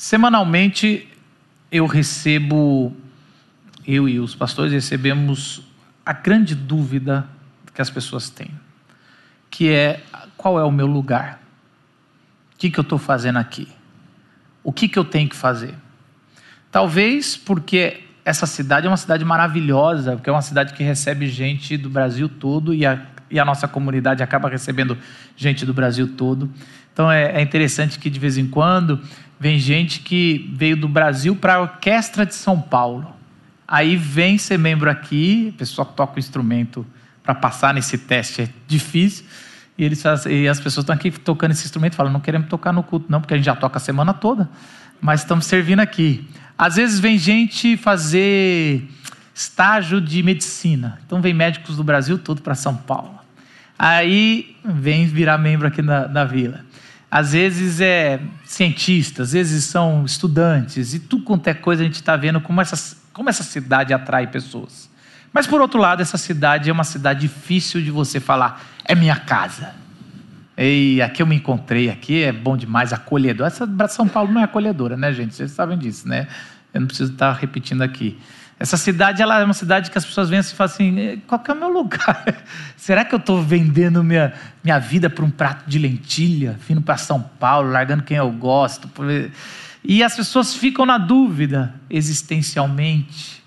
Semanalmente eu recebo, eu e os pastores recebemos a grande dúvida que as pessoas têm, que é qual é o meu lugar? O que, que eu estou fazendo aqui? O que, que eu tenho que fazer? Talvez porque essa cidade é uma cidade maravilhosa, porque é uma cidade que recebe gente do Brasil todo e a, e a nossa comunidade acaba recebendo gente do Brasil todo. Então é, é interessante que de vez em quando vem gente que veio do Brasil para a Orquestra de São Paulo. Aí vem ser membro aqui, a pessoa toca o instrumento para passar nesse teste, é difícil. E, eles e as pessoas estão aqui tocando esse instrumento e falam: não queremos tocar no culto, não, porque a gente já toca a semana toda, mas estamos servindo aqui. Às vezes vem gente fazer estágio de medicina. Então vem médicos do Brasil todo para São Paulo. Aí vem virar membro aqui na, na vila às vezes é cientistas, às vezes são estudantes, e tudo quanto é coisa a gente está vendo como essa, como essa cidade atrai pessoas. Mas por outro lado, essa cidade é uma cidade difícil de você falar, é minha casa. E aqui eu me encontrei, aqui é bom demais, acolhedor. Essa São Paulo não é acolhedora, né, gente? Vocês sabem disso, né? Eu não preciso estar repetindo aqui. Essa cidade ela é uma cidade que as pessoas vêm assim e falam assim: qual que é o meu lugar? Será que eu estou vendendo minha, minha vida por um prato de lentilha, vindo para São Paulo, largando quem eu gosto? E as pessoas ficam na dúvida existencialmente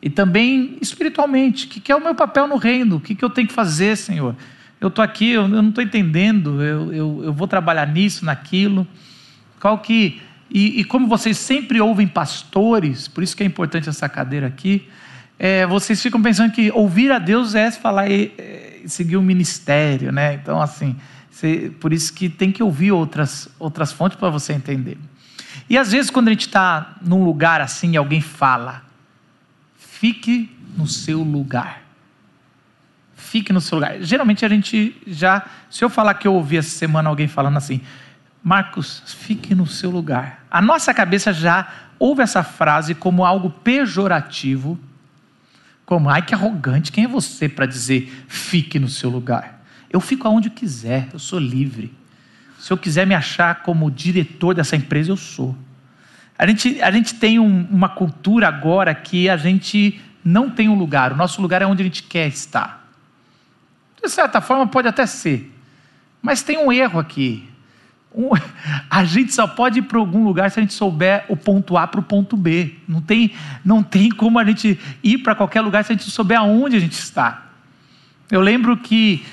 e também espiritualmente: o que é o meu papel no reino? O que eu tenho que fazer, Senhor? Eu estou aqui, eu não estou entendendo, eu, eu, eu vou trabalhar nisso, naquilo. Qual que e, e, como vocês sempre ouvem pastores, por isso que é importante essa cadeira aqui, é, vocês ficam pensando que ouvir a Deus é falar e, e seguir o um ministério, né? Então, assim, você, por isso que tem que ouvir outras, outras fontes para você entender. E às vezes, quando a gente está num lugar assim e alguém fala, fique no seu lugar. Fique no seu lugar. Geralmente a gente já, se eu falar que eu ouvi essa semana alguém falando assim, Marcos, fique no seu lugar. A nossa cabeça já ouve essa frase como algo pejorativo, como, ai que arrogante, quem é você para dizer fique no seu lugar? Eu fico aonde eu quiser, eu sou livre. Se eu quiser me achar como diretor dessa empresa, eu sou. A gente, a gente tem um, uma cultura agora que a gente não tem um lugar, o nosso lugar é onde a gente quer estar. De certa forma, pode até ser, mas tem um erro aqui. Um, a gente só pode ir para algum lugar se a gente souber o ponto A para o ponto B. Não tem, não tem como a gente ir para qualquer lugar se a gente souber aonde a gente está. Eu lembro que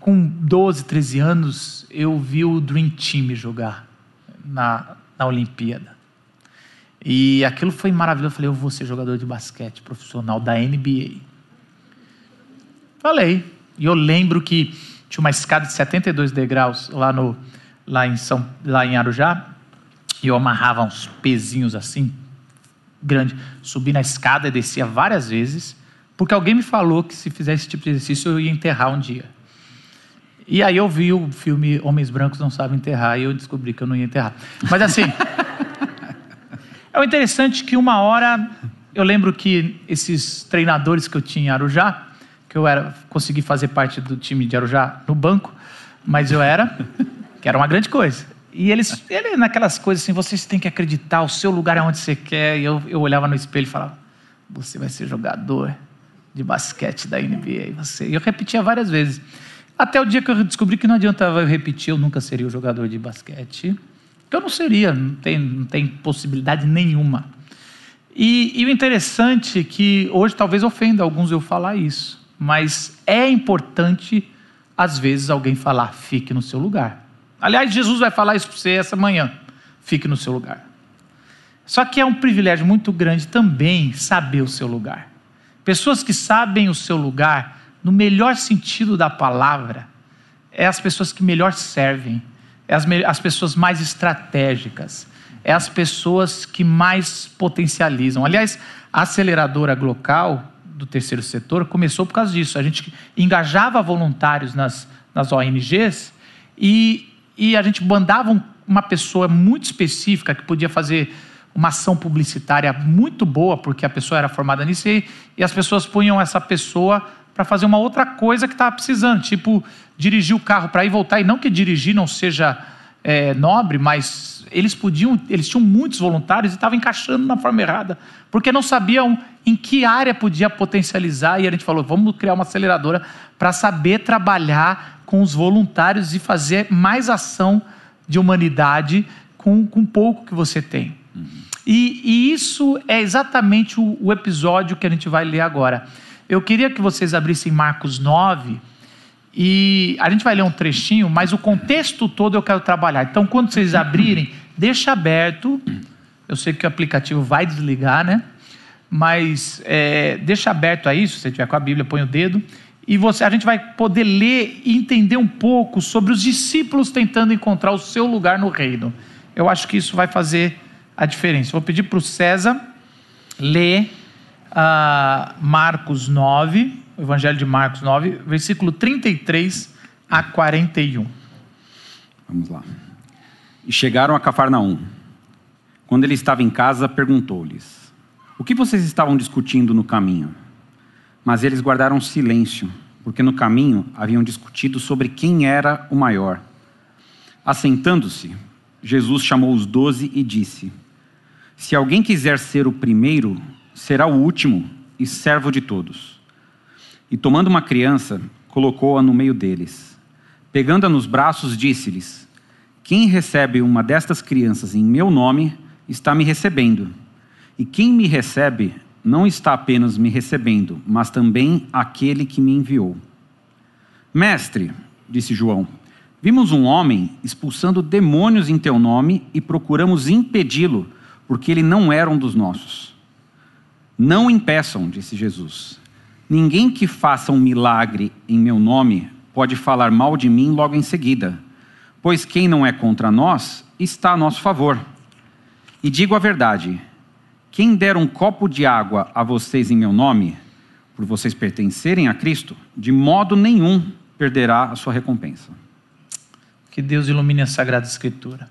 com 12, 13 anos, eu vi o Dream Team jogar na, na Olimpíada. E aquilo foi maravilhoso. Eu falei, eu vou ser jogador de basquete profissional da NBA. Falei. E eu lembro que tinha uma escada de 72 degraus lá no, lá em, São, lá em Arujá, e eu amarrava uns pezinhos assim, grande, subi na escada e descia várias vezes, porque alguém me falou que se fizesse esse tipo de exercício eu ia enterrar um dia. E aí eu vi o filme Homens Brancos Não Sabem Enterrar e eu descobri que eu não ia enterrar. Mas assim, é interessante que uma hora, eu lembro que esses treinadores que eu tinha em Arujá, que eu era, consegui fazer parte do time de Arujá no banco, mas eu era, que era uma grande coisa. E eles, ele naquelas coisas assim, vocês têm que acreditar, o seu lugar é onde você quer. E eu, eu olhava no espelho e falava, você vai ser jogador de basquete da NBA. Você. E eu repetia várias vezes. Até o dia que eu descobri que não adiantava eu repetir, eu nunca seria o jogador de basquete. Que eu não seria, não tem, não tem possibilidade nenhuma. E, e o interessante é que hoje talvez ofenda alguns eu falar isso, mas é importante, às vezes, alguém falar, fique no seu lugar. Aliás, Jesus vai falar isso para você essa manhã. Fique no seu lugar. Só que é um privilégio muito grande também saber o seu lugar. Pessoas que sabem o seu lugar, no melhor sentido da palavra, é as pessoas que melhor servem, é as, as pessoas mais estratégicas, é as pessoas que mais potencializam. Aliás, a aceleradora local do terceiro setor começou por causa disso. A gente engajava voluntários nas, nas ONGs e e a gente mandava uma pessoa muito específica que podia fazer uma ação publicitária muito boa, porque a pessoa era formada nisso, e, e as pessoas punham essa pessoa para fazer uma outra coisa que estava precisando, tipo dirigir o carro para ir voltar, e não que dirigir não seja é, nobre, mas eles podiam, eles tinham muitos voluntários e estavam encaixando na forma errada, porque não sabiam em que área podia potencializar. E a gente falou: vamos criar uma aceleradora para saber trabalhar com os voluntários e fazer mais ação de humanidade com, com pouco que você tem. Uhum. E, e, isso é exatamente o, o episódio que a gente vai ler agora. Eu queria que vocês abrissem Marcos 9 e a gente vai ler um trechinho, mas o contexto todo eu quero trabalhar. Então, quando vocês abrirem, deixa aberto. Eu sei que o aplicativo vai desligar, né? Mas é, deixa aberto aí, se você tiver com a Bíblia, põe o dedo. E você, a gente vai poder ler e entender um pouco sobre os discípulos tentando encontrar o seu lugar no reino. Eu acho que isso vai fazer a diferença. Vou pedir para o César ler uh, Marcos 9, o Evangelho de Marcos 9, versículo 33 a 41. Vamos lá. E chegaram a Cafarnaum. Quando ele estava em casa, perguntou-lhes: O que vocês estavam discutindo no caminho? Mas eles guardaram silêncio, porque no caminho haviam discutido sobre quem era o maior. Assentando-se, Jesus chamou os doze e disse: Se alguém quiser ser o primeiro, será o último e servo de todos. E tomando uma criança, colocou-a no meio deles. Pegando-a nos braços, disse-lhes: Quem recebe uma destas crianças em meu nome, está me recebendo. E quem me recebe, não está apenas me recebendo, mas também aquele que me enviou. Mestre, disse João, vimos um homem expulsando demônios em teu nome e procuramos impedi-lo, porque ele não era um dos nossos. Não impeçam, disse Jesus. Ninguém que faça um milagre em meu nome pode falar mal de mim logo em seguida, pois quem não é contra nós está a nosso favor. E digo a verdade: quem der um copo de água a vocês em meu nome, por vocês pertencerem a Cristo, de modo nenhum perderá a sua recompensa. Que Deus ilumine a Sagrada Escritura.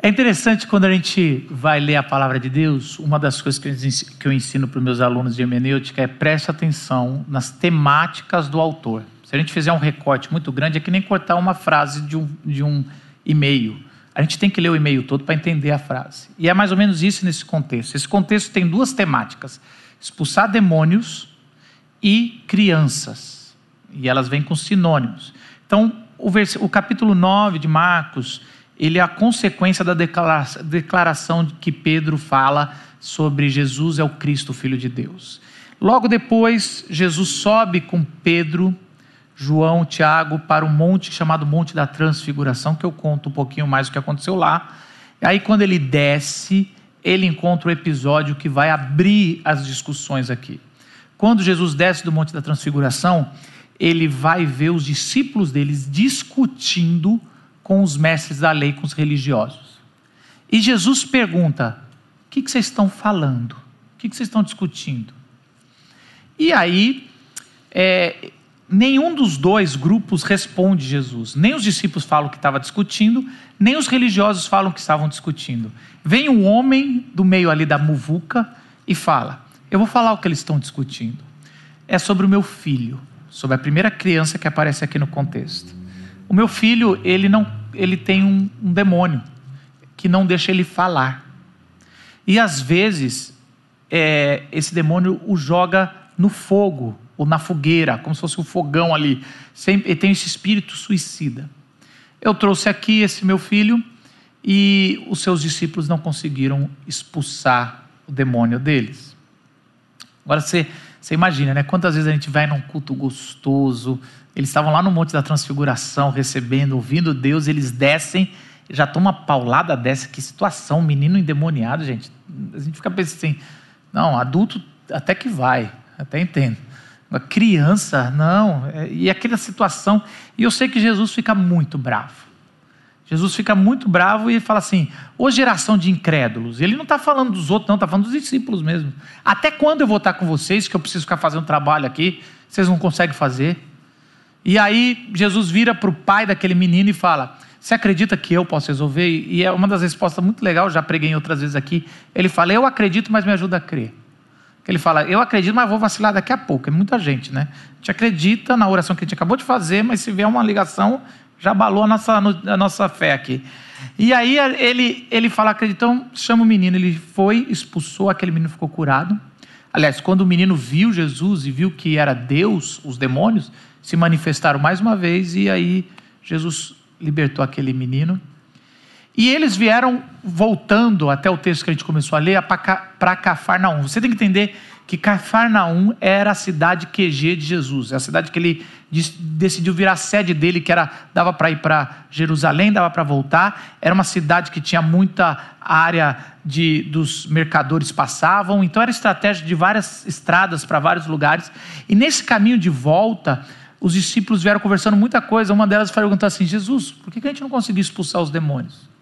É interessante quando a gente vai ler a palavra de Deus, uma das coisas que eu ensino para os meus alunos de hermenêutica é preste atenção nas temáticas do autor. Se a gente fizer um recorte muito grande, é que nem cortar uma frase de um, de um e-mail. A gente tem que ler o e-mail todo para entender a frase. E é mais ou menos isso nesse contexto. Esse contexto tem duas temáticas: expulsar demônios e crianças. E elas vêm com sinônimos. Então, o, o capítulo 9 de Marcos ele é a consequência da declaração que Pedro fala sobre Jesus é o Cristo, Filho de Deus. Logo depois, Jesus sobe com Pedro, João, Tiago para um monte chamado Monte da Transfiguração, que eu conto um pouquinho mais o que aconteceu lá. Aí, quando ele desce, ele encontra o episódio que vai abrir as discussões aqui. Quando Jesus desce do Monte da Transfiguração, ele vai ver os discípulos deles discutindo com os mestres da lei, com os religiosos. E Jesus pergunta: o que, vocês estão falando? O que, vocês estão discutindo? E aí, é, nenhum dos dois grupos responde Jesus. Nem os discípulos falam que estava discutindo, nem os religiosos falam que estavam discutindo. Vem um homem do meio ali da muvuca e fala: Eu vou falar o que eles estão discutindo. É sobre o meu filho, sobre a primeira criança que aparece aqui no contexto. O meu filho, ele não, ele tem um, um demônio que não deixa ele falar. E às vezes é, esse demônio o joga no fogo ou na fogueira, como se fosse um fogão ali. Sempre, tem esse espírito suicida. Eu trouxe aqui esse meu filho e os seus discípulos não conseguiram expulsar o demônio deles. Agora você, você imagina, né? Quantas vezes a gente vai num culto gostoso, eles estavam lá no Monte da Transfiguração, recebendo, ouvindo Deus, eles descem, já toma uma paulada dessa, que situação, menino endemoniado, gente. A gente fica pensando assim, não, adulto até que vai, até entendo. Criança, não, é, e aquela situação, e eu sei que Jesus fica muito bravo. Jesus fica muito bravo e fala assim: ô geração de incrédulos. Ele não está falando dos outros, não, está falando dos discípulos mesmo. Até quando eu vou estar com vocês, que eu preciso ficar fazendo trabalho aqui, vocês não conseguem fazer? E aí Jesus vira para o pai daquele menino e fala: Você acredita que eu posso resolver? E é uma das respostas muito legal, já preguei outras vezes aqui. Ele fala: Eu acredito, mas me ajuda a crer. Ele fala: Eu acredito, mas vou vacilar daqui a pouco. É muita gente, né? A gente acredita na oração que a gente acabou de fazer, mas se vier uma ligação, Já abalou a nossa, a nossa fé aqui. E aí ele, ele fala, acreditam, chama o menino. Ele foi, expulsou, aquele menino ficou curado. Aliás, quando o menino viu Jesus e viu que era Deus, os demônios se manifestaram mais uma vez e aí Jesus libertou aquele menino. E eles vieram voltando até o texto que a gente começou a ler para Cafarnaum. Você tem que entender que Cafarnaum era a cidade QG de Jesus, é a cidade que ele decidiu virar sede dele, que era dava para ir para Jerusalém, dava para voltar. Era uma cidade que tinha muita área de dos mercadores passavam, então era estratégia de várias estradas para vários lugares. E nesse caminho de volta, os discípulos vieram conversando muita coisa. Uma delas perguntou assim: Jesus, por que a gente não conseguiu expulsar os demônios?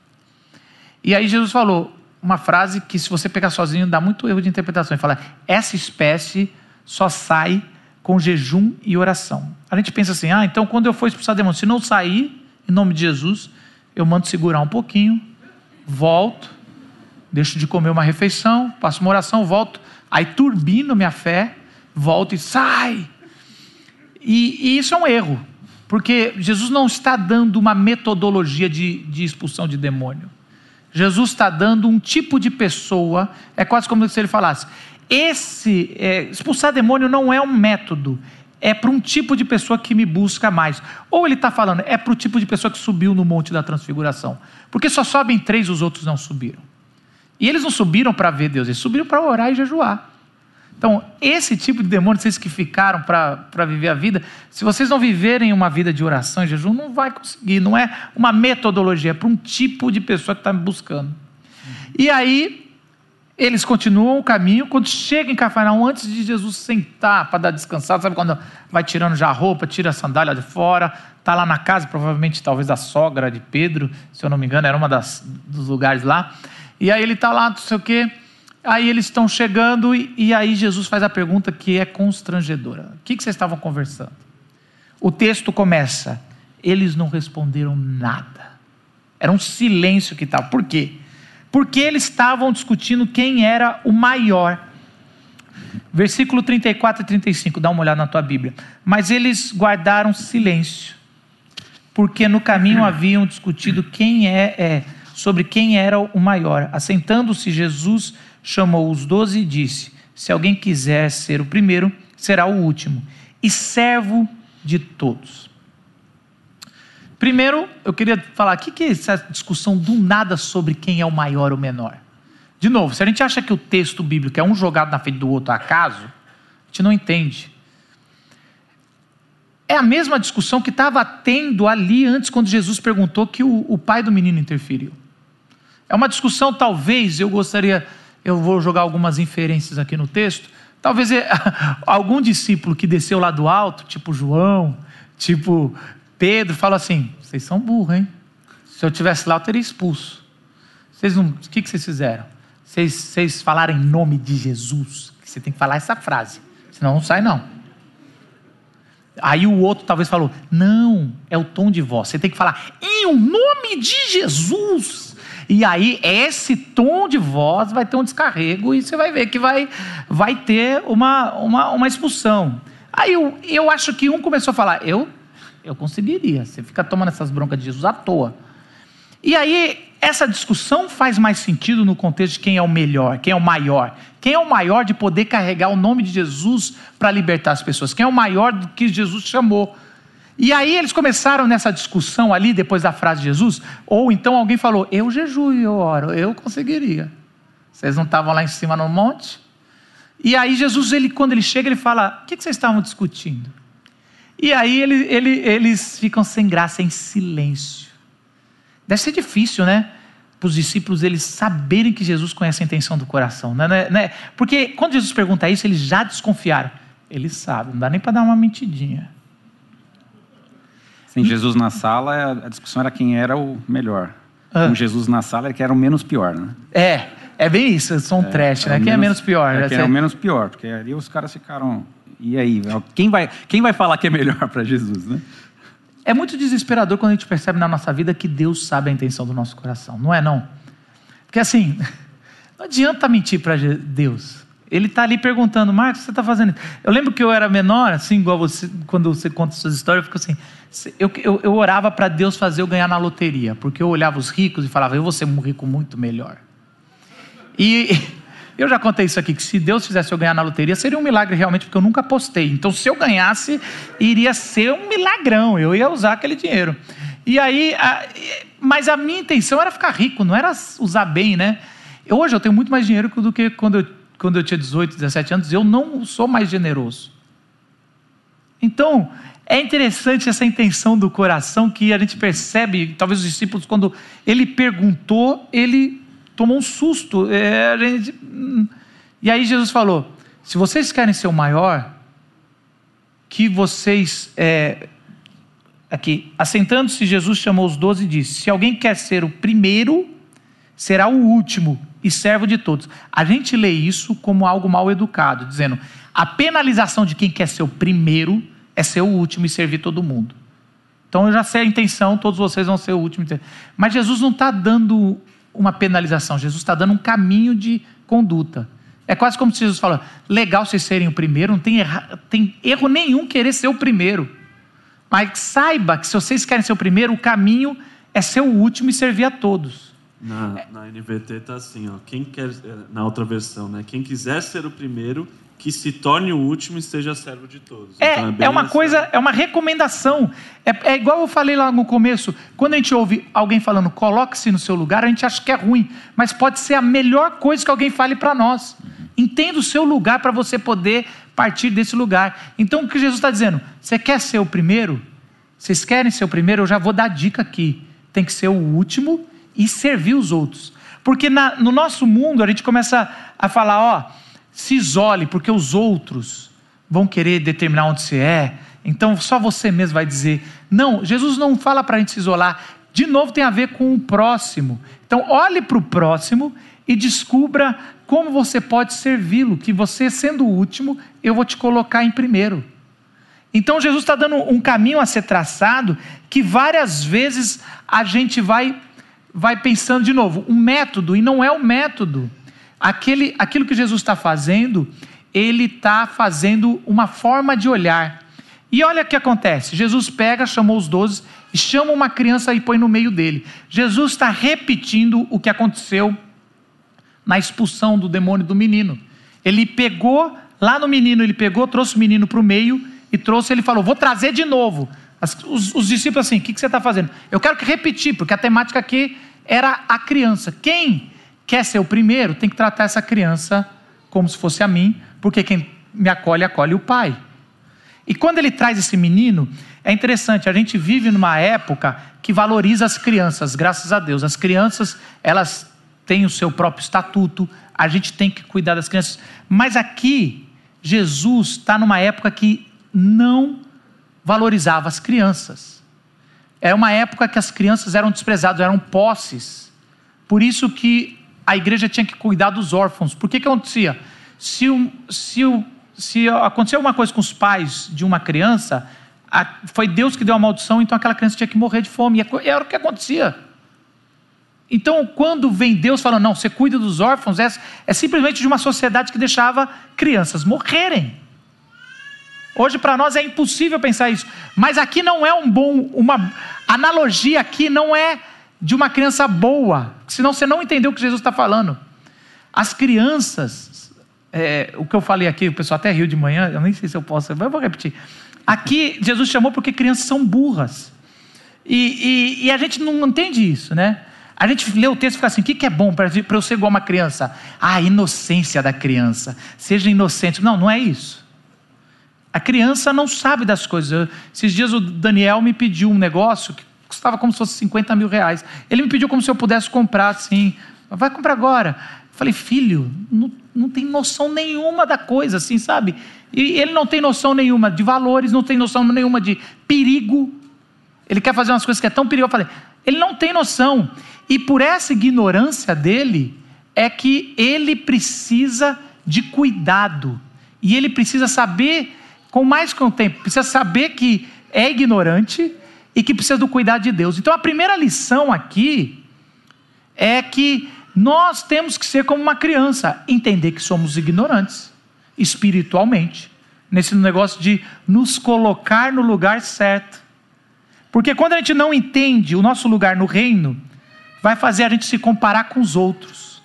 E aí Jesus falou uma frase que, se você pegar sozinho, dá muito erro de interpretação. Ele fala: essa espécie só sai com jejum e oração. A gente pensa assim: ah, então quando eu for expulsar demônios, se não sair, em nome de Jesus, eu mando segurar um pouquinho, volto, deixo de comer uma refeição, passo uma oração, volto, aí turbino minha fé, volto e sai. E, e isso é um erro, porque Jesus não está dando uma metodologia de, de expulsão de demônio. Jesus está dando um tipo de pessoa, é quase como se ele falasse: esse é, expulsar demônio não é um método, é para um tipo de pessoa que me busca mais. Ou ele está falando, é para o tipo de pessoa que subiu no Monte da Transfiguração. Porque só sobem três, os outros não subiram. E eles não subiram para ver Deus, eles subiram para orar e jejuar. Então, esse tipo de demônio, vocês que ficaram para viver a vida, se vocês não viverem uma vida de oração e jejum, não vai conseguir. Não é uma metodologia, é para um tipo de pessoa que está buscando. E aí, eles continuam o caminho. Quando chegam em Cafarnaum, antes de Jesus sentar para dar descansado, sabe quando vai tirando já a roupa, tira a sandália de fora, está lá na casa, provavelmente talvez da sogra de Pedro, se eu não me engano, era uma das, dos lugares lá. E aí ele está lá, não sei o quê. Aí eles estão chegando e, e, aí Jesus faz a pergunta que é constrangedora. O que, que vocês estavam conversando? O texto começa, eles não responderam nada. Era um silêncio que estava. Por quê? Porque eles estavam discutindo quem era o maior. Versículo 34 e 35, dá uma olhada na tua Bíblia. Mas eles guardaram silêncio, porque no caminho haviam discutido quem é, é sobre quem era o maior. Assentando-se Jesus chamou os doze e disse: Se alguém quiser ser o primeiro, será o último, e servo de todos. Primeiro, eu queria falar: o que é essa discussão do nada sobre quem é o maior ou menor? De novo, se a gente acha que o texto bíblico é um jogado na frente do outro acaso, a gente não entende. É a mesma discussão que estava tendo ali antes, quando Jesus perguntou que o, o pai do menino interferiu. É uma discussão, talvez, eu gostaria eu vou jogar algumas inferências aqui no texto. Talvez é, algum discípulo que desceu lá do alto, tipo João, tipo Pedro, fala assim: vocês são burros, hein? Se eu tivesse lá, eu teria expulso. Vocês não, o que, que vocês fizeram? Vocês, vocês falaram em nome de Jesus. Você tem que falar essa frase, senão não sai não. Aí o outro talvez falou: não, é o tom de voz. Você tem que falar em nome de Jesus. E aí, esse tom de voz vai ter um descarrego e você vai ver que vai, vai ter uma, uma, uma expulsão. Aí eu, eu acho que um começou a falar: eu, eu conseguiria. Você fica tomando essas broncas de Jesus à toa. E aí, essa discussão faz mais sentido no contexto de quem é o melhor, quem é o maior. Quem é o maior de poder carregar o nome de Jesus para libertar as pessoas? Quem é o maior do que Jesus chamou? E aí eles começaram nessa discussão ali, depois da frase de Jesus, ou então alguém falou: Eu jejuo e eu oro, eu conseguiria. Vocês não estavam lá em cima no monte? E aí Jesus, ele, quando ele chega, ele fala: O que, vocês estavam discutindo? E aí ele, ele, eles ficam sem graça, em silêncio. Deve ser difícil, né? Para os discípulos eles saberem que Jesus conhece a intenção do coração. Né? né, né? Porque quando Jesus pergunta isso, eles já desconfiaram. Eles sabem, não dá nem para dar uma mentidinha. Sem Jesus na sala, a discussão era quem era o melhor. Ah. Com Jesus na sala, era quem era o menos pior, né? É, é bem isso, são um é, trash, né? Quem é menos, é menos pior? É, quem é o menos pior, porque ali os caras ficaram. E aí? Quem vai, quem vai falar que é melhor para Jesus, né? É muito desesperador quando a gente percebe na nossa vida que Deus sabe a intenção do nosso coração, não é não? Porque assim, não adianta mentir para Deus. Ele está ali perguntando, Marcos, você está fazendo? Eu lembro que eu era menor, assim, igual você, quando você conta suas histórias, eu fico assim, eu, eu, eu orava para Deus fazer eu ganhar na loteria, porque eu olhava os ricos e falava, eu vou ser um rico muito melhor. E eu já contei isso aqui, que se Deus fizesse eu ganhar na loteria, seria um milagre realmente, porque eu nunca apostei. Então, se eu ganhasse, iria ser um milagrão, eu ia usar aquele dinheiro. E aí, a, mas a minha intenção era ficar rico, não era usar bem, né? Hoje eu tenho muito mais dinheiro do que quando eu, quando eu tinha 18, 17 anos, eu não sou mais generoso. Então, é interessante essa intenção do coração que a gente percebe, talvez os discípulos, quando ele perguntou, ele tomou um susto. É, gente... Hum. E aí Jesus falou: se vocês querem ser o maior, que vocês. É... Aqui, assentando-se, Jesus chamou os doze e disse: Se alguém quer ser o primeiro, será o último e servo de todos. A gente lê isso como algo mal educado, dizendo: a penalização de quem quer ser o primeiro é ser o último e servir todo mundo. Então eu já sei a intenção, todos vocês vão ser o último. Mas Jesus não está dando uma penalização, Jesus está dando um caminho de conduta. É quase como se Jesus fala: legal vocês serem o primeiro, não tem, erra, tem erro nenhum querer ser o primeiro. Mas saiba que se vocês querem ser o primeiro, o caminho é ser o último e servir a todos. Na, na NVT está assim, ó, quem quer, na outra versão, né? Quem quiser ser o primeiro, que se torne o último e seja servo de todos. É, então é, é, uma coisa, é uma recomendação. É, é, igual eu falei lá no começo, quando a gente ouve alguém falando coloque-se no seu lugar, a gente acha que é ruim, mas pode ser a melhor coisa que alguém fale para nós. Entenda o seu lugar para você poder partir desse lugar. Então o que Jesus está dizendo? Você quer ser o primeiro? Vocês querem ser o primeiro? Eu já vou dar dica aqui. Tem que ser o último e servir os outros. Porque na, no nosso mundo a gente começa a falar, ó se isole, porque os outros vão querer determinar onde você é. Então só você mesmo vai dizer. Não, Jesus não fala para a gente se isolar. De novo tem a ver com o próximo. Então olhe para o próximo e descubra como você pode servi-lo. Que você sendo o último, eu vou te colocar em primeiro. Então Jesus está dando um caminho a ser traçado que várias vezes a gente vai vai pensando de novo um método e não é o método aquele, aquilo que Jesus está fazendo, ele está fazendo uma forma de olhar. E olha o que acontece: Jesus pega, chamou os doze e chama uma criança e põe no meio dele. Jesus está repetindo o que aconteceu na expulsão do demônio do menino. Ele pegou, lá no menino, ele pegou, trouxe o menino para o meio e trouxe, ele falou: Vou trazer de novo. Os, os, discípulos assim: O que, que você está fazendo? Eu quero que repetir, porque a temática aqui era a criança. Quem quer ser o primeiro, tem que tratar essa criança como se fosse a mim, porque quem me acolhe, acolhe o pai. E quando ele traz esse menino, é interessante, a gente vive numa época que valoriza as crianças, graças a Deus. As crianças, elas têm o seu próprio estatuto, a gente tem que cuidar das crianças. Mas aqui, Jesus está numa época que não valorizava as crianças. Era uma época que as crianças eram desprezadas, eram posses. Por isso que a igreja tinha que cuidar dos órfãos. Por que que acontecia? Se, se, se acontecer alguma coisa com os pais de uma criança, foi Deus que deu a maldição, então aquela criança tinha que morrer de fome. E era o que acontecia. Então, quando vem Deus falando, não, você cuida dos órfãos, é, é simplesmente de uma sociedade que deixava crianças morrerem. Hoje para nós é impossível pensar isso, mas aqui não é um bom, uma analogia aqui não é de uma criança boa, senão você não entendeu o que Jesus está falando. As crianças, é, o que eu falei aqui, o pessoal até riu de manhã, eu nem sei se eu posso, eu vou repetir. Aqui Jesus chamou porque crianças são burras. E, e, e a gente não entende isso, né? A gente lê o texto e fica assim: o que, que é bom para eu ser igual uma criança? Ah, a inocência da criança. Seja inocente. Não, não é isso. A criança não sabe das coisas. Esses dias o Daniel me pediu um negócio que custava como se fosse 50 mil reais. Ele me pediu como se eu pudesse comprar assim. Vai comprar agora. Eu falei, filho, não, não tem noção nenhuma da coisa, assim, sabe? E ele não tem noção nenhuma de valores, não tem noção nenhuma de perigo. Ele quer fazer umas coisas que é tão perigoso. Eu falei, ele não tem noção. E por essa ignorância dele, é que ele precisa de cuidado. E ele precisa saber, com mais com o tempo, precisa saber que é ignorante, e que precisa do cuidado de Deus. Então a primeira lição aqui é que Nós temos que ser como uma criança, entender que somos ignorantes, espiritualmente, nesse negócio de nos colocar no lugar certo. Porque quando a gente não entende o nosso lugar no reino, vai fazer a gente se comparar com os outros.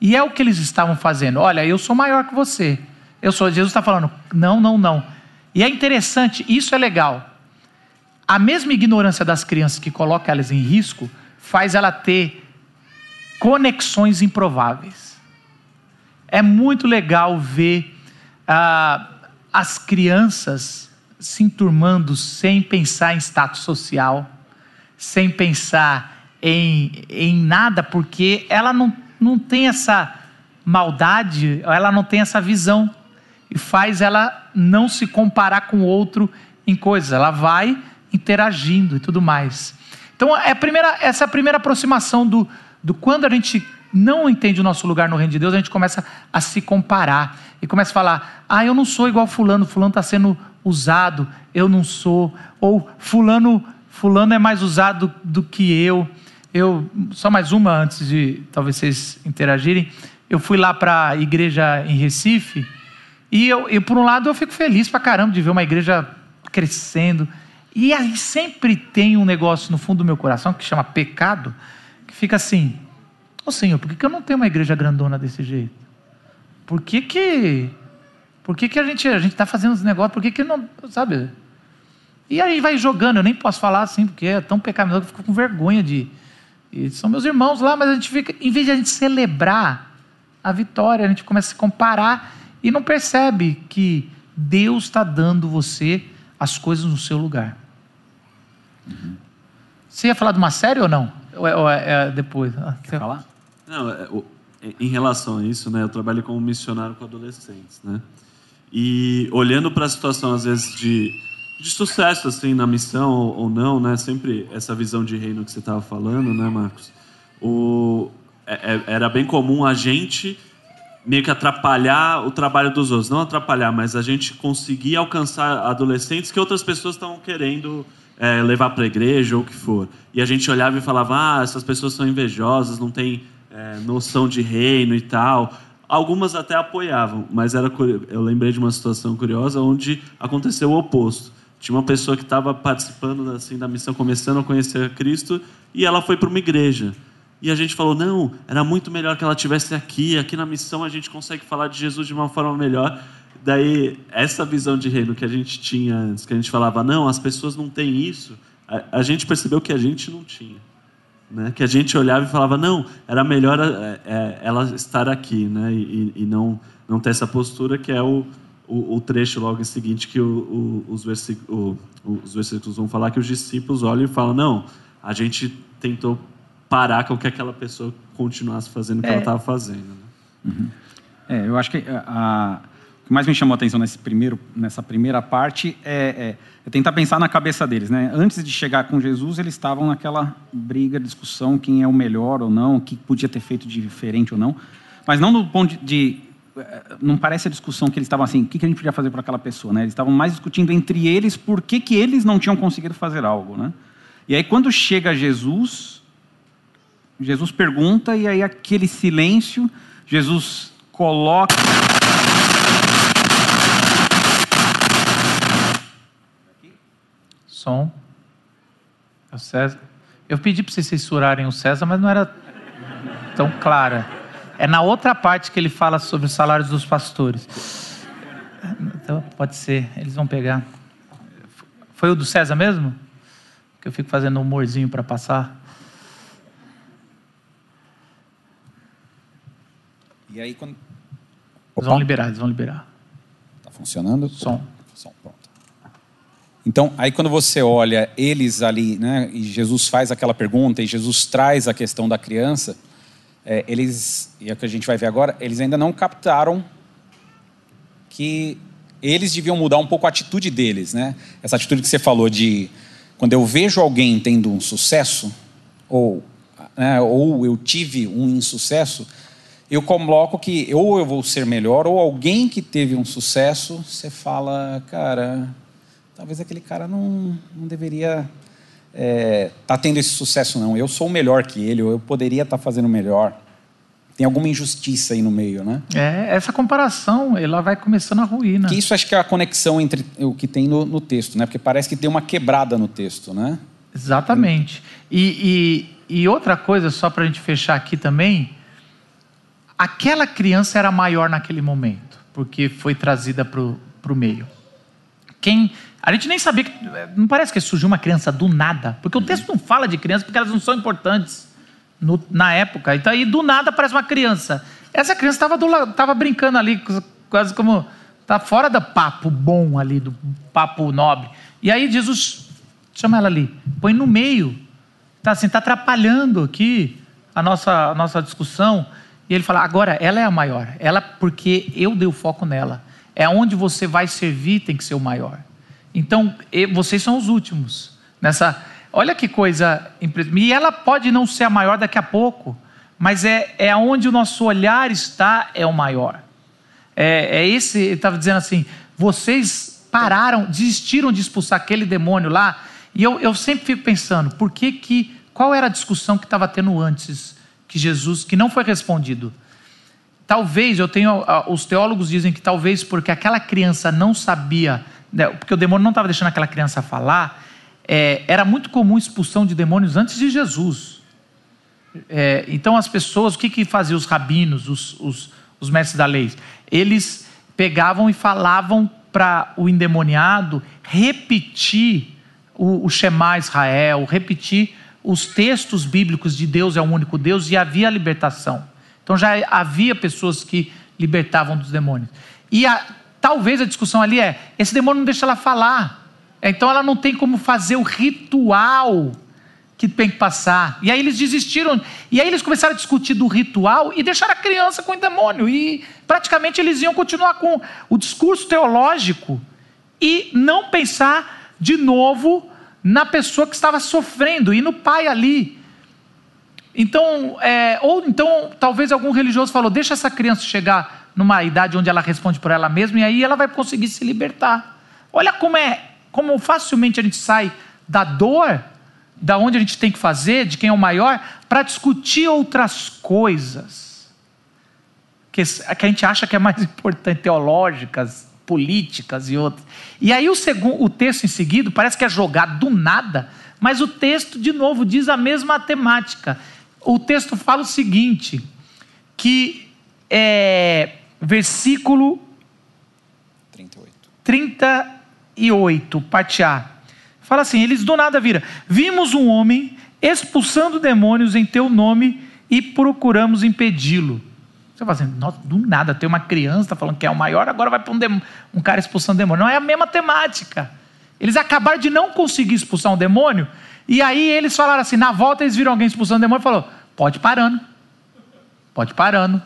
E é o que eles estavam fazendo. Olha, eu sou maior que você. Eu sou. Jesus está falando, não, não, não. E é interessante, isso é legal. A mesma ignorância das crianças que coloca elas em risco faz ela ter conexões improváveis. É muito legal ver ah, as crianças se enturmando sem pensar em status social, sem pensar em, em nada, porque ela não, não tem essa maldade, ela não tem essa visão e faz ela não se comparar com outro em coisas. Ela vai interagindo e tudo mais. Então, é primeira, essa é a primeira aproximação do, do quando a gente não entende o nosso lugar no reino de Deus, a gente começa a se comparar e começa a falar: ah, eu não sou igual Fulano, Fulano está sendo usado, eu não sou, ou Fulano, Fulano é mais usado do que eu. Eu, só mais uma antes de talvez vocês interagirem. Eu fui lá para a igreja em Recife e, eu, por um lado, eu fico feliz pra caramba de ver uma igreja crescendo. E aí sempre tem um negócio no fundo do meu coração que chama pecado, que fica assim: Ô Senhor, por que, que eu não tenho uma igreja grandona desse jeito? Por que que, por que, que a gente a está fazendo esse negócio? Por que, que não. Sabe? E aí vai jogando, eu nem posso falar assim, porque é tão pecaminoso que eu fico com vergonha de. E são meus irmãos lá, mas a gente fica, em vez de a gente celebrar a vitória, a gente começa a se comparar e não percebe que Deus está dando você as coisas no seu lugar. Uhum. Você ia falar de uma série ou não? Ou é, ou é, é depois? Ah, Quer falar? Não, é, em relação a isso, né, eu trabalho como missionário com adolescentes, né? E olhando para a situação às vezes de, de sucesso assim na missão ou, ou não, né? Sempre essa visão de reino que você estava falando, né, Marcos? O, é, é, era bem comum a gente meio que atrapalhar o trabalho dos outros. Não atrapalhar, mas a gente conseguir alcançar adolescentes que outras pessoas estão querendo é, levar para a igreja ou o que for. E a gente olhava e falava: ah, essas pessoas são invejosas, não têm é, noção de reino e tal. Algumas até apoiavam, mas era eu lembrei de uma situação curiosa onde aconteceu o oposto. Tinha uma pessoa que estava participando assim da missão, começando a conhecer Cristo, e ela foi para uma igreja. E a gente falou: não, era muito melhor que ela tivesse aqui. Aqui na missão a gente consegue falar de Jesus de uma forma melhor. Daí, essa visão de reino que a gente tinha antes, que a gente falava: não, as pessoas não têm isso, a, a gente percebeu que a gente não tinha. Né? Que a gente olhava e falava: não, era melhor é, é, ela estar aqui, né? e, e, não, não ter essa postura, que é o, o, o trecho logo em seguinte que o, os, versículos, os versículos vão falar que os discípulos olham e falam: não, a gente tentou parar com que aquela pessoa continuasse fazendo o que é. ela estava fazendo. Né? Uhum. É, eu acho que a, a, o que mais me chamou a atenção nesse primeiro, nessa primeira parte é, é, é, tentar pensar na cabeça deles. Né? Antes de chegar com Jesus, eles estavam naquela briga, discussão, quem é o melhor ou não, o que podia ter feito de diferente ou não. Mas não do ponto de, de não parece a discussão que eles estavam assim, o que a gente podia fazer para aquela pessoa, né? Eles estavam mais discutindo entre eles por que, que eles não tinham conseguido fazer algo, né? E aí quando chega Jesus, Jesus pergunta e aí aquele silêncio, Jesus coloca. Som. É o César. Eu pedi para vocês censurarem o César, mas não era tão clara. É na outra parte que ele fala sobre os salários dos pastores. Então, pode ser, eles vão pegar. Foi o do César mesmo? Que eu fico fazendo um humorzinho para passar. E aí quando. Eles vão liberar, eles vão liberar. Tá funcionando? Som. Som, pronto. Então, aí quando você olha eles ali, né, e Jesus faz aquela pergunta, e Jesus traz a questão da criança, é, eles, e é o que a gente vai ver agora, eles ainda não captaram que eles deviam mudar um pouco a atitude deles, né? Essa atitude que você falou de quando eu vejo alguém tendo um sucesso, ou, né, ou eu tive um insucesso, eu coloco que ou eu vou ser melhor, ou alguém que teve um sucesso, você fala, cara, talvez aquele cara não, não deveria estar é, tá tendo esse sucesso, não. Eu sou melhor que ele, ou eu poderia estar tá fazendo melhor. tem alguma injustiça aí no meio, né? É, essa comparação, ela vai começando a ruir, né? Que isso acho que é a conexão entre o que tem no, no texto, né? Porque parece que tem uma quebrada no texto, né? Exatamente. E, e, e outra coisa, só para a gente fechar aqui também, aquela criança era maior naquele momento, porque foi trazida para o meio. Quem a gente nem sabia que. Não parece que surgiu uma criança do nada. Porque o texto não fala de criança porque elas não são importantes no, na época. Então aí do nada aparece uma criança. Essa criança estava brincando ali, quase como. Está fora do papo bom ali, do papo nobre. E aí Jesus chama ela ali, põe no meio. Está assim, está atrapalhando aqui a nossa, a nossa discussão. E ele fala: agora ela é a maior. Ela, porque eu dei o foco nela. É onde você vai servir, tem que ser o maior. Então, vocês são os últimos. Nessa, olha que coisa. E ela pode não ser a maior daqui a pouco, mas é, é onde o nosso olhar está, é o maior. É, é esse, ele estava dizendo assim: vocês pararam, desistiram de expulsar aquele demônio lá. E eu, eu sempre fico pensando, por que que, qual era a discussão que estava tendo antes que Jesus, que não foi respondido? Talvez, eu tenho, os teólogos dizem que talvez porque aquela criança não sabia né, porque o demônio não estava deixando aquela criança falar, é, era muito comum expulsão de demônios antes de Jesus. É, então as pessoas, o que, que faziam os rabinos, os, os, os mestres da lei? Eles pegavam e falavam para o endemoniado repetir o, o Shema Israel, repetir os textos bíblicos de Deus é o único Deus e havia libertação. Então já havia pessoas que libertavam dos demônios. E a, Talvez a discussão ali é: esse demônio não deixa ela falar. Então ela não tem como fazer o ritual que tem que passar. E aí eles desistiram. E aí eles começaram a discutir do ritual e deixaram a criança com o demônio. E praticamente eles iam continuar com o discurso teológico e não pensar de novo na pessoa que estava sofrendo e no pai ali. Então, é, ou então talvez algum religioso falou: deixa essa criança chegar numa idade onde ela responde por ela mesma e aí ela vai conseguir se libertar. Olha como é, como facilmente a gente sai da dor, da onde a gente tem que fazer, de quem é o maior, para discutir outras coisas que, que a gente acha que é mais importante, teológicas, políticas e outras. E aí o, segundo, o texto em seguida parece que é jogado do nada, mas o texto, de novo, diz a mesma temática. O texto fala o seguinte: que é, versículo 38. 38, parte A. Fala assim: eles do nada viram. Vimos um homem expulsando demônios em teu nome e procuramos impedi-lo. Você fala assim, nossa, do nada, tem uma criança, está falando que é o maior, agora vai para um, um cara expulsando demônio. Não é a mesma temática. Eles acabaram de não conseguir expulsar um demônio, e aí eles falaram assim: na volta eles viram alguém expulsando demônio e falou: pode parando, pode parando.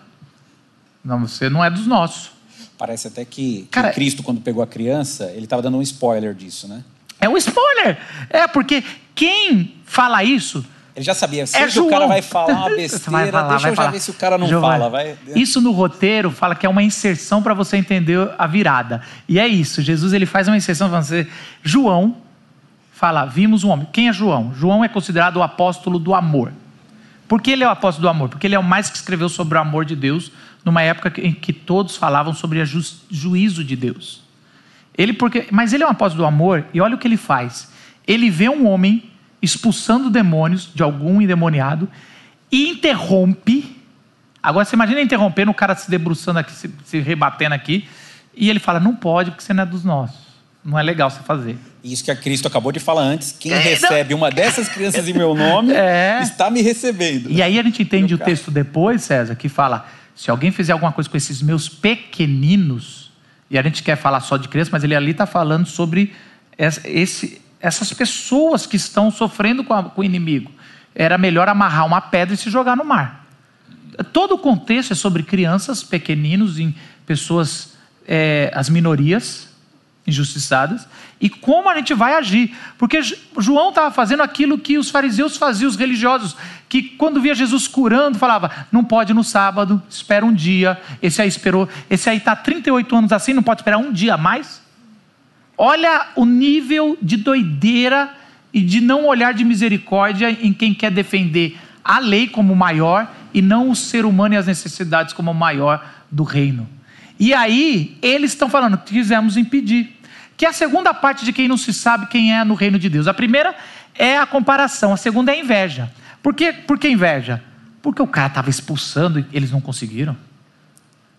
Não, você não é dos nossos. Parece até que, Cara, que Cristo, quando pegou a criança, ele estava dando um spoiler disso, né? É um spoiler! É, porque quem fala isso. Ele já sabia, se é o cara vai falar uma besteira, vai falar, deixa vai eu falar. já ver se o cara não fala. Vai... Isso no roteiro fala que é uma inserção para você entender a virada. E é isso, Jesus ele faz uma inserção para você. João fala, vimos um homem. Quem é João? João é considerado o apóstolo do amor. Por que ele é o apóstolo do amor? Porque ele é o mais que escreveu sobre o amor de Deus numa época em que todos falavam sobre o ju juízo de Deus. Ele porque, mas ele é um apóstolo do amor e olha o que ele faz. Ele vê um homem expulsando demônios de algum endemoniado e interrompe. Agora você imagina interrompendo o cara se debruçando aqui, se, se rebatendo aqui, e ele fala: "Não pode, porque você não é dos nossos. Não é legal você fazer". Isso que a Cristo acabou de falar antes. Quem é, recebe uma dessas crianças em meu nome é. está me recebendo. E aí a gente entende o texto depois, César, que fala: se alguém fizer alguma coisa com esses meus pequeninos, e a gente quer falar só de criança, mas ele ali está falando sobre esse, essas pessoas que estão sofrendo com, a, com o inimigo. Era melhor amarrar uma pedra e se jogar no mar. Todo o contexto é sobre crianças, pequeninos, em pessoas, é, as minorias, injustiçadas e como a gente vai agir. Porque João estava fazendo aquilo que os fariseus faziam, os religiosos, que quando via Jesus curando, falava: não pode no sábado, espera um dia. Esse aí esperou, esse aí está 38 anos assim, não pode esperar um dia a mais. Olha o nível de doideira e de não olhar de misericórdia em quem quer defender a lei como maior e não o ser humano e as necessidades como maior do reino. E aí, eles estão falando que quisemos impedir. Que é a segunda parte de quem não se sabe quem é no reino de Deus. A primeira é a comparação, a segunda é a inveja. Por que, por que inveja? Porque o cara estava expulsando e eles não conseguiram.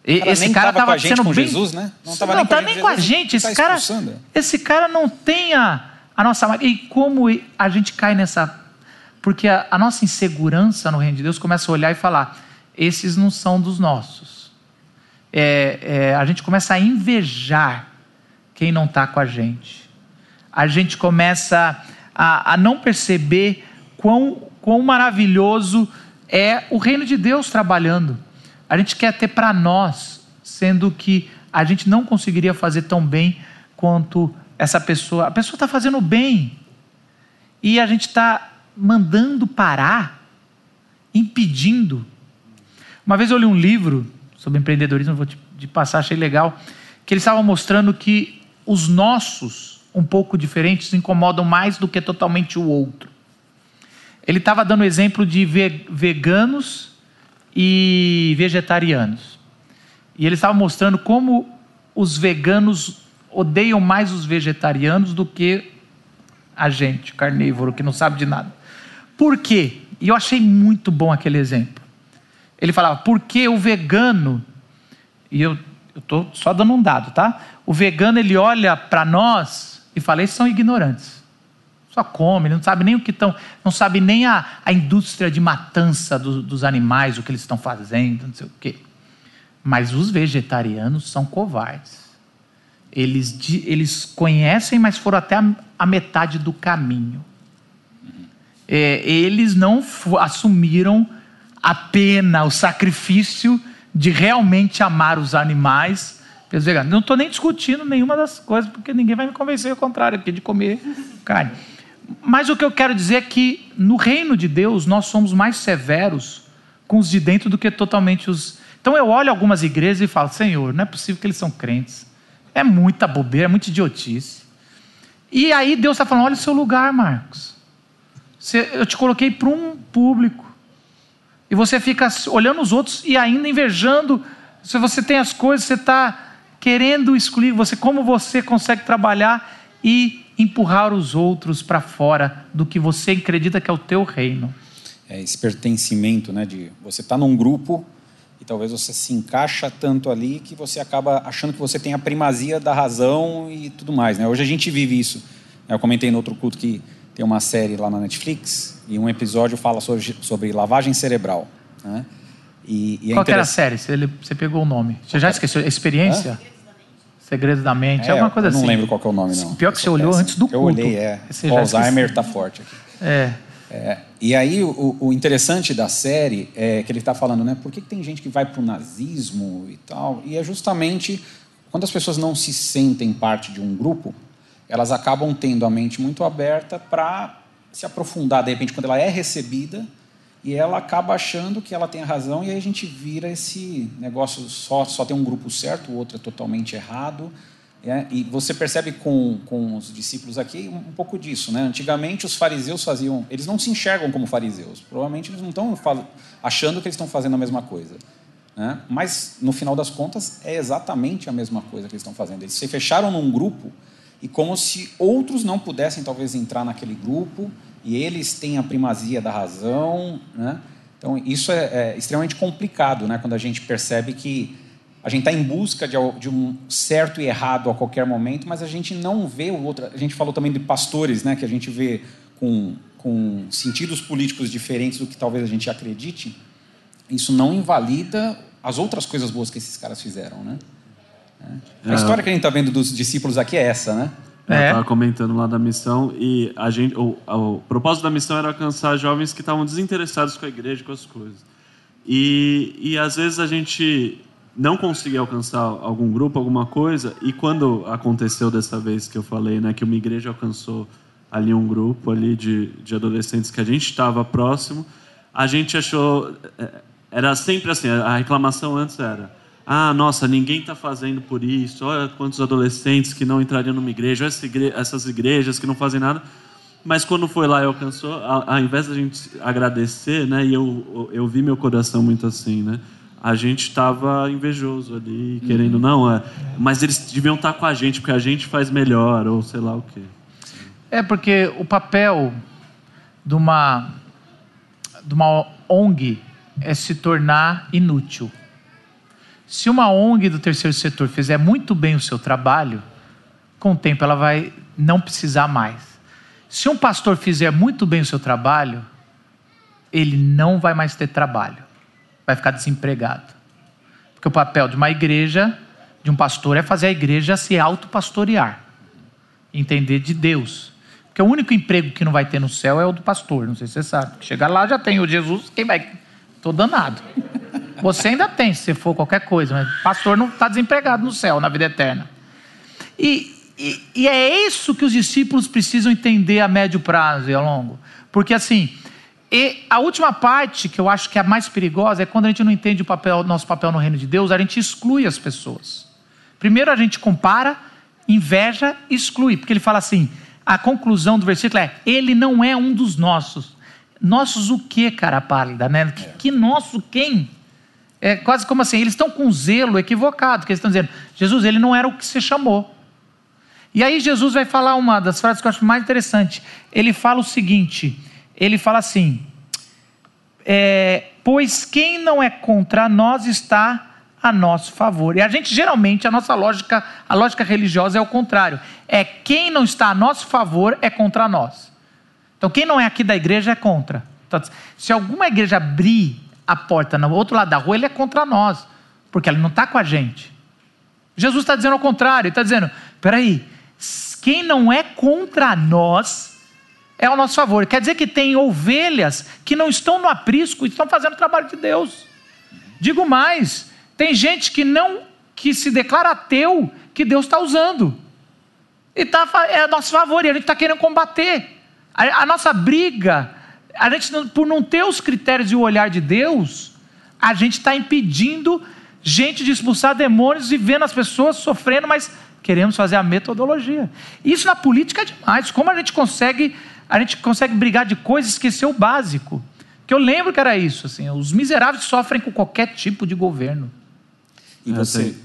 E, cara esse nem cara tava estava gente sendo com bem... Jesus, né? Não, tava não com a tá gente nem com a gente. tá Esse cara, expulsando. esse cara não tem a, a nossa. E como a gente cai nessa. Porque a, a nossa insegurança no reino de Deus começa a olhar e falar: esses não são dos nossos. É, é, a gente começa a invejar quem não está com a gente. A gente começa a, a não perceber quão, quão maravilhoso é o reino de Deus trabalhando. A gente quer ter para nós, sendo que a gente não conseguiria fazer tão bem quanto essa pessoa. A pessoa está fazendo bem e a gente está mandando parar, impedindo. Uma vez eu li um livro sobre empreendedorismo, vou te, passar, achei legal, que eles estavam mostrando que os nossos, um pouco diferentes, incomodam mais do que totalmente o outro. Ele estava dando exemplo de ve veganos e vegetarianos. E ele estava mostrando como os veganos odeiam mais os vegetarianos do que a gente, carnívoro, que não sabe de nada. Por quê? E eu achei muito bom aquele exemplo. Ele falava, porque o vegano, e eu estou só dando um dado, tá? O vegano ele olha para nós e fala, eles são ignorantes. Só come, não sabe nem o que estão, não sabe nem a, a indústria de matança do, dos animais, o que eles estão fazendo, não sei o quê. Mas os vegetarianos são covardes. Eles, eles conhecem, mas foram até a, a metade do caminho. É, eles não assumiram a pena, o sacrifício de realmente amar os animais. Não estou nem discutindo nenhuma das coisas, porque ninguém vai me convencer ao contrário aqui de comer carne. Mas o que eu quero dizer é que no reino de Deus nós somos mais severos com os de dentro do que totalmente os. Então eu olho algumas igrejas e falo, Senhor, não é possível que eles são crentes. É muita bobeira, é muita idiotice. E aí Deus está falando: olha o seu lugar, Marcos. Eu te coloquei para um público. E você fica olhando os outros e ainda invejando. Se você tem as coisas, você está querendo excluir você, como você consegue trabalhar e empurrar os outros para fora do que você acredita que é o teu reino. É esse pertencimento, né? De você está num grupo e talvez você se encaixa tanto ali que você acaba achando que você tem a primazia da razão e tudo mais, né? Hoje a gente vive isso. Eu comentei no outro culto que tem uma série lá na Netflix e um episódio fala sobre, sobre lavagem cerebral, né? E, e é Qual era a série? Você, você pegou o nome? Você já esqueceu? Experiência? Hã? Segredo da Mente, é, alguma coisa eu não assim. Não lembro qual é o nome, não. Pior que você olhou antes do culto. Eu olhei, é. O Alzheimer está forte aqui. É. é. E aí, o, o, interessante da série é que ele está falando, né? Por que, que tem gente que vai para o nazismo e tal? E é justamente quando as pessoas não se sentem parte de um grupo, elas acabam tendo a mente muito aberta para se aprofundar, de repente, quando ela é recebida e ela acaba achando que ela tem a razão e aí a gente vira esse negócio só só tem um grupo certo, o outro é totalmente errado. É, e você percebe com, com os discípulos aqui um, um, pouco disso. Né? Antigamente, os fariseus faziam. Eles não se enxergam como fariseus. Provavelmente, eles não estão achando que eles estão fazendo a mesma coisa. Né? Mas, no final das contas, é exatamente a mesma coisa que eles estão fazendo. Eles se fecharam num grupo e, como se outros não pudessem, talvez, entrar naquele grupo e eles têm a primazia da razão. Né? Então, isso é, é, extremamente complicado né? quando a gente percebe que a gente está em busca de, de, um certo e errado a qualquer momento, mas a gente não vê o outro. A gente falou também de pastores, né? que a gente vê com, com sentidos políticos diferentes do que talvez a gente acredite. Isso não invalida as outras coisas boas que esses caras fizeram. Né? A é. história que a gente está vendo dos discípulos aqui é essa, né? Eu estava é. comentando lá da missão e a gente, o, o, propósito da missão era alcançar jovens que estavam desinteressados com a igreja, com as coisas. E, e às vezes a gente não conseguia alcançar algum grupo, alguma coisa, e quando aconteceu dessa vez que eu falei, né, que uma igreja alcançou ali um grupo ali de, de adolescentes que a gente estava próximo, a gente achou é, era sempre assim, a reclamação antes era ah, nossa, ninguém está fazendo por isso. Olha quantos adolescentes que não entrariam numa igreja. Olha essas igrejas que não fazem nada. Mas quando foi lá e alcançou, ao, invés da gente agradecer, né? E eu, eu vi meu coração muito assim, né? A gente estava invejoso ali, querendo, não, é, mas eles deviam estar com a gente, porque a gente faz melhor, ou sei lá o quê. É porque o papel de uma, de uma ONG é se tornar inútil. Se uma ONG do terceiro setor fizer muito bem o seu trabalho, com o tempo ela vai não precisar mais. Se um pastor fizer muito bem o seu trabalho, ele não vai mais ter trabalho, vai ficar desempregado. Porque o papel de uma igreja, de um pastor, é fazer a igreja se autopastorear, entender de Deus. Porque o único emprego que não vai ter no céu é o do pastor, não sei se você sabe. Chegar lá já tem o Jesus, quem vai? Estou danado. Você ainda tem, se for qualquer coisa, mas pastor não está desempregado no céu, na vida eterna. E, e, e, é isso que os discípulos precisam entender a médio prazo e a longo. Porque assim, a última parte que eu acho que é a mais perigosa é quando a gente não entende o papel, nosso papel no reino de Deus, a gente exclui as pessoas. Primeiro a gente compara, inveja, exclui. Porque ele fala assim: a conclusão do versículo é: ele não é um dos nossos. Nossos o que, cara pálida, né? Que, que nosso quem? É quase como assim, eles estão com zelo equivocado, que eles estão dizendo, Jesus, ele não era o que você chamou. E aí Jesus vai falar uma das frases que eu acho mais interessante. Ele fala o seguinte: ele fala assim, é, pois quem não é contra nós está a nosso favor. E a gente geralmente a nossa lógica, a lógica religiosa é o contrário. É quem não está a nosso favor é contra nós. Então quem não é aqui da igreja é contra. Então, se alguma igreja abrir a porta no outro lado da rua, ele é contra nós, porque ele não está com a gente. Jesus está dizendo ao contrário, está dizendo: peraí, quem não é contra nós é ao nosso favor. Quer dizer que tem ovelhas que não estão no aprisco e estão fazendo o trabalho de Deus. Digo mais, tem gente que não que se declara ateu que Deus está usando. E tá, é a nosso favor, e a gente está querendo combater. A, a, nossa briga, a gente, por não ter os critérios e o olhar de Deus, a gente está impedindo gente de expulsar demônios e vendo as pessoas sofrendo, mas queremos fazer a metodologia. Isso na política é demais. Como a gente consegue, a gente consegue brigar de coisas e esquecer o básico? Que eu lembro que era isso, assim, os miseráveis sofrem com qualquer tipo de governo. E é, você?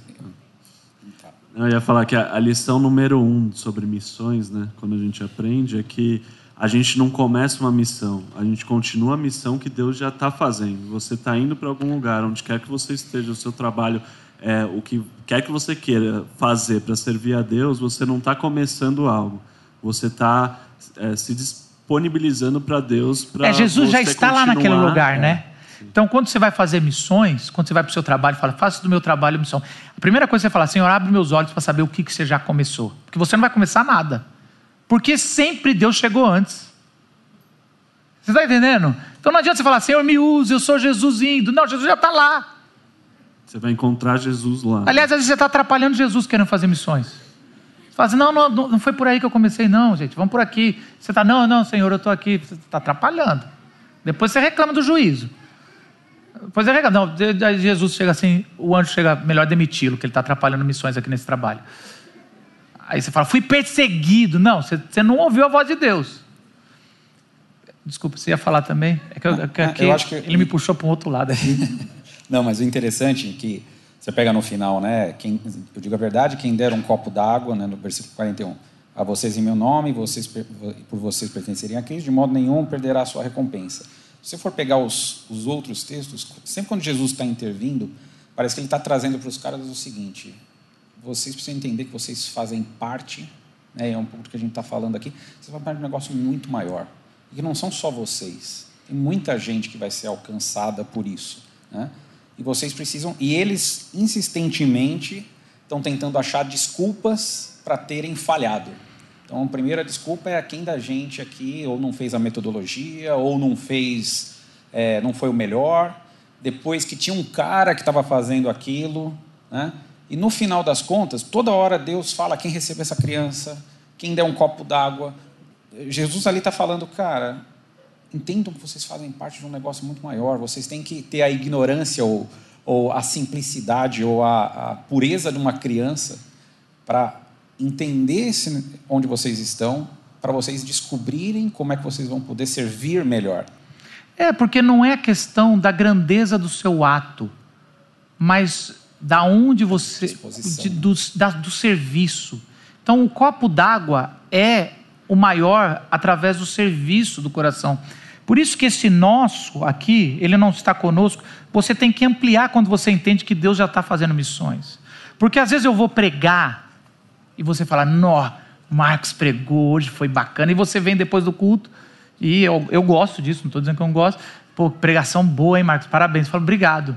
Eu ia falar que a, lição número um sobre missões, né, quando a gente aprende, é que a gente não começa uma missão, a gente continua a missão que Deus já está fazendo. Você está indo para algum lugar, onde quer que você esteja, o seu trabalho é, o que quer que você queira fazer para servir a Deus, você não está começando algo. Você está é, se disponibilizando para Deus. Pra é, Jesus já está lá naquele lugar, é. né? Então, quando você vai fazer missões, quando você vai para o seu trabalho fala, faça do meu trabalho missão. A primeira coisa que você fala, Senhor, abre meus olhos para saber o que, que você já começou. Porque você não vai começar nada. Porque sempre Deus chegou antes. Você está entendendo? Então não adianta você falar, Senhor, me use, eu sou Jesus indo. Não, Jesus já está lá. Você vai encontrar Jesus lá. Aliás, às vezes você está atrapalhando Jesus querendo fazer missões. Você fala assim, não, não, não foi por aí que eu comecei, não, gente, vamos por aqui. Você está, não, não, Senhor, eu estou aqui. Você está atrapalhando. Depois você reclama do juízo. Você reclama. Não, Jesus chega assim, o anjo chega, melhor demiti-lo, que ele está atrapalhando missões aqui nesse trabalho. Aí você fala, fui perseguido. Não, você, você não ouviu a voz de Deus. Desculpa, você ia falar também? É que, eu, é que, eu acho que ele me puxou para um outro lado. Não, mas o interessante é que você pega no final, né? Quem, eu digo a verdade, quem der um copo d'água, né, no versículo 41, a vocês em meu nome, vocês, por vocês pertencerem a Cristo, de modo nenhum perderá a sua recompensa. Se você for pegar os, os outros textos, sempre quando Jesus está intervindo, parece que ele está trazendo para os caras o seguinte: vocês precisam entender que vocês fazem parte, né, é um pouco do que a gente está falando aqui, vocês fazem parte de um negócio muito maior. E que não são só vocês, tem muita gente que vai ser alcançada por isso. Né? E vocês precisam, e eles insistentemente estão tentando achar desculpas para terem falhado. Então, a primeira desculpa é a quem da gente aqui ou não fez a metodologia, ou não fez, é, não foi o melhor. Depois que tinha um cara que estava fazendo aquilo, né? E no final das contas, toda hora Deus fala quem recebeu essa criança, quem der um copo d'água. Jesus ali está falando, cara, entendam que vocês fazem parte de um negócio muito maior. Vocês têm que ter a ignorância ou, ou a simplicidade ou a, a pureza de uma criança para entender onde vocês estão, para vocês descobrirem como é que vocês vão poder servir melhor. É, porque não é a questão da grandeza do seu ato, mas da onde você. De- do, da- do serviço. Então, o copo d'água é o maior através do serviço do coração. Por isso que esse nosso aqui, ele não está conosco, você tem que ampliar quando você entende que Deus já está fazendo missões. Porque às vezes eu vou pregar e você fala, nó, Marcos pregou hoje, foi bacana, e você vem depois do culto, e eu, eu gosto disso, não estou dizendo que eu não gosto, pô, pregação boa, hein, Marcos, parabéns, eu falo, obrigado.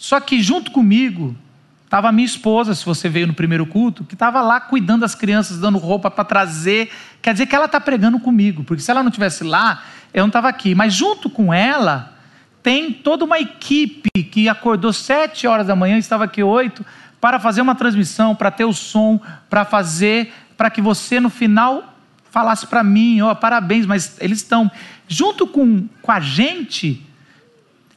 Só que junto comigo, estava a minha esposa, se você veio no primeiro culto, que estava lá cuidando das crianças, dando roupa para trazer, quer dizer que ela está pregando comigo, porque se ela não estivesse lá, eu não estava aqui, mas junto com ela, tem toda uma equipe que acordou sete horas da manhã, estava aqui oito, para fazer uma transmissão, para ter o som, para fazer, para que você no final falasse para mim, ó, parabéns, mas eles estão junto com, com a gente.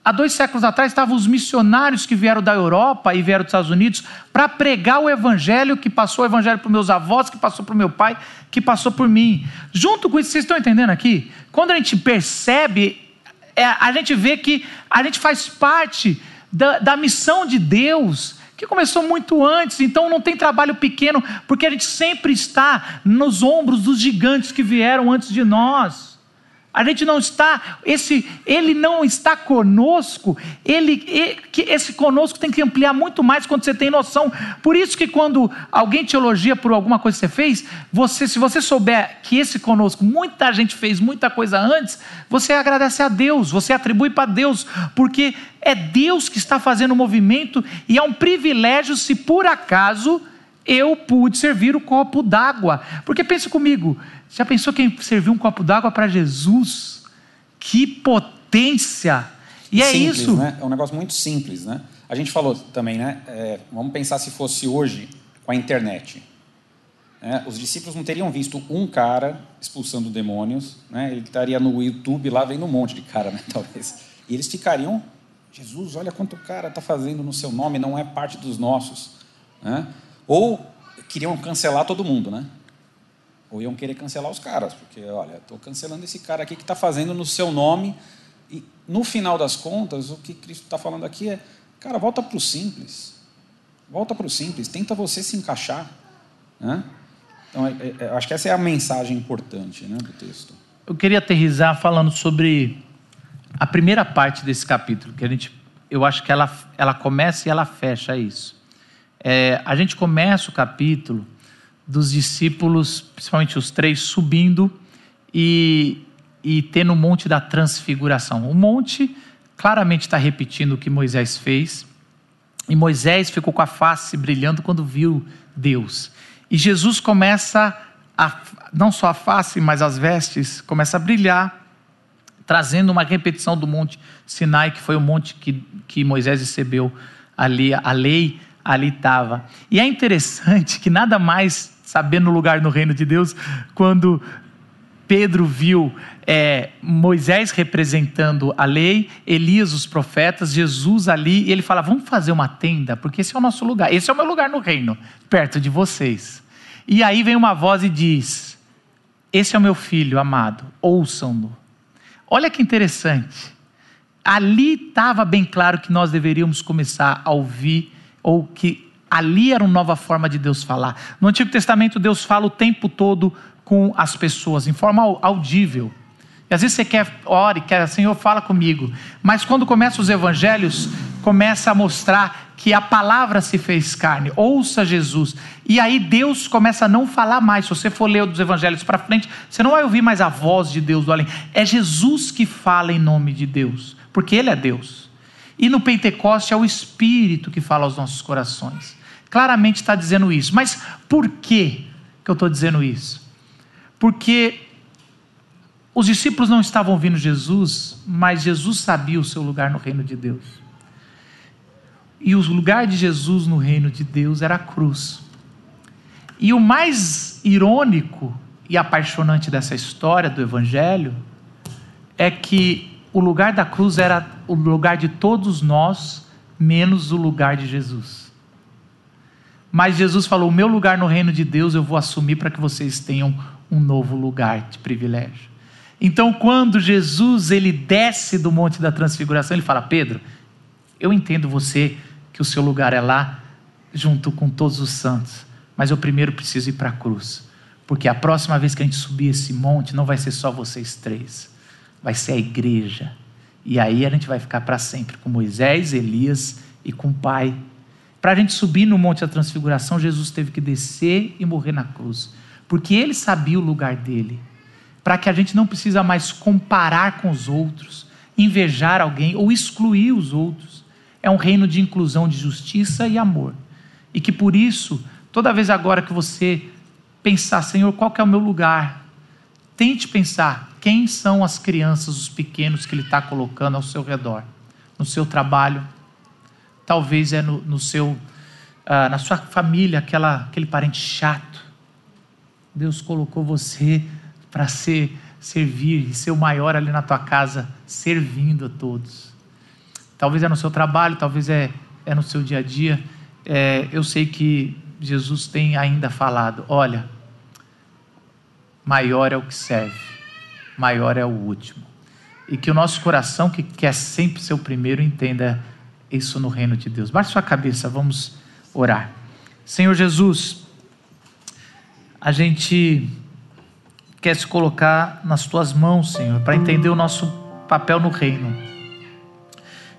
Há dois séculos atrás estavam os missionários que vieram da Europa e vieram dos Estados Unidos para pregar o evangelho que passou o evangelho para meus avós, que passou para o meu pai, que passou por mim. Junto com isso, vocês estão entendendo aqui? Quando a gente percebe é, a gente vê que a gente faz parte da, da missão de Deus, que começou muito antes, então não tem trabalho pequeno, porque a gente sempre está nos ombros dos gigantes que vieram antes de nós. A gente não está, esse, ele não está conosco, ele, e- que esse conosco tem que ampliar muito mais quando você tem noção. Por isso que quando alguém te elogia por alguma coisa que você fez, você, se você souber que esse conosco, muita gente fez muita coisa antes, você agradece a Deus, você atribui para Deus, porque é Deus que está fazendo o movimento e é um privilégio se por acaso eu pude servir o copo d'água. Porque pense comigo, já pensou quem serviu um copo d'água para Jesus? Que potência! E é simples, isso. Né? É um negócio muito simples, né? A gente falou também, né? É, vamos pensar se fosse hoje com a internet. né? Os discípulos não teriam visto um cara expulsando demônios, né? Ele estaria no YouTube lá vendo um monte de cara, né? Talvez. E eles ficariam, Jesus, olha quanto cara está fazendo no seu nome, não é parte dos nossos, né? Ou queriam cancelar todo mundo, né? Ou iam querer cancelar os caras, porque, olha, estou cancelando esse cara aqui que está fazendo no seu nome. E, no final das contas, o que Cristo está falando aqui é, cara, volta para o simples. Volta para o simples, tenta você se encaixar. Né? Então, é, é, acho que essa é a mensagem importante né, do texto. Eu queria aterrizar falando sobre a primeira parte desse capítulo, que a gente, eu acho que ela, ela começa e ela fecha isso. É, a gente começa o capítulo dos discípulos, principalmente os três, subindo e, e tendo o monte da transfiguração. O monte claramente está repetindo o que Moisés fez, e Moisés ficou com a face brilhando quando viu Deus. E Jesus começa a, não só a face, mas as vestes, começa a brilhar, trazendo uma repetição do monte Sinai, que foi o monte que, que Moisés recebeu ali, a lei ali estava. E é interessante que nada mais sabendo o lugar no reino de Deus, quando Pedro viu é, Moisés representando a lei, Elias os profetas, Jesus ali, e ele fala: Vamos fazer uma tenda, porque esse é o nosso lugar, esse é o meu lugar no reino, perto de vocês. E aí vem uma voz e diz: Esse é o meu filho amado, ouçam-no. Olha que interessante. Ali estava bem claro que nós deveríamos começar a ouvir, ou que ali era uma nova forma de Deus falar. No Antigo Testamento, Deus fala o tempo todo com as pessoas, em forma audível. E às vezes você quer, ore, quer, Senhor, fala comigo. Mas quando começam os evangelhos, começa a mostrar que a palavra se fez carne. Ouça Jesus. E aí Deus começa a não falar mais. Se você for ler os evangelhos para frente, você não vai ouvir mais a voz de Deus do além. É Jesus que fala em nome de Deus, porque Ele é Deus. E no Pentecoste é o Espírito que fala aos nossos corações. Claramente está dizendo isso. Mas por que, que eu estou dizendo isso? Porque os discípulos não estavam ouvindo Jesus, mas Jesus sabia o seu lugar no reino de Deus. E o lugar de Jesus no reino de Deus era a cruz. E o mais irônico e apaixonante dessa história do Evangelho é que o lugar da cruz era o lugar de todos nós, menos o lugar de Jesus. Mas Jesus falou: O meu lugar no reino de Deus eu vou assumir para que vocês tenham um novo lugar de privilégio. Então, quando Jesus ele desce do Monte da Transfiguração, ele fala: Pedro, eu entendo você que o seu lugar é lá, junto com todos os santos, mas eu primeiro preciso ir para a cruz, porque a próxima vez que a gente subir esse monte, não vai ser só vocês três, vai ser a igreja. E aí a gente vai ficar para sempre com Moisés, Elias e com o Pai. Para a gente subir no Monte da Transfiguração, Jesus teve que descer e morrer na cruz, porque ele sabia o lugar dele para que a gente não precisa mais comparar com os outros, invejar alguém ou excluir os outros. É um reino de inclusão, de justiça e amor. E que por isso, toda vez agora que você pensar, Senhor, qual que é o meu lugar? Tente pensar quem são as crianças, os pequenos que Ele está colocando ao seu redor, no seu trabalho, talvez é no, no seu, uh, na sua família, aquela, aquele parente chato. Deus colocou você para ser servir e ser o maior ali na tua casa, servindo a todos. Talvez é no seu trabalho, talvez é, é no seu dia a dia. É, eu sei que Jesus tem ainda falado: olha, maior é o que serve, maior é o último. E que o nosso coração, que quer sempre ser o primeiro, entenda isso no reino de Deus. Baixe sua cabeça, vamos orar. Senhor Jesus, a gente quer se colocar nas tuas mãos, Senhor, para entender o nosso papel no reino.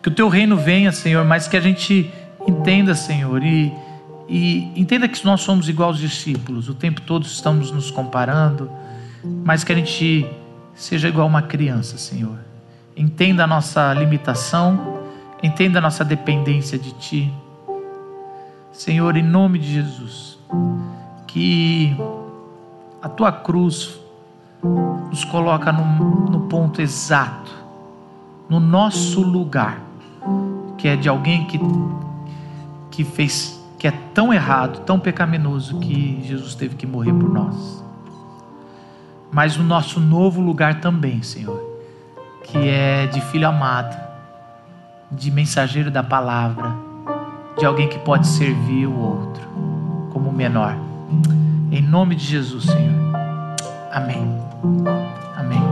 Que o teu reino venha, Senhor, mas que a gente entenda, Senhor, e, e entenda que nós somos igual aos discípulos, o tempo todo estamos nos comparando, mas que a gente seja igual uma criança, Senhor. Entenda a nossa limitação, entenda a nossa dependência de Ti. Senhor, em nome de Jesus, que a tua cruz nos coloca no, no ponto exato, no nosso lugar, que é de alguém que, que fez, que é tão errado, tão pecaminoso, que Jesus teve que morrer por nós. Mas o nosso novo lugar também, Senhor, que é de filho amado, de mensageiro da palavra, de alguém que pode servir o outro como menor. Em nome de Jesus, Senhor. Amém. Amém.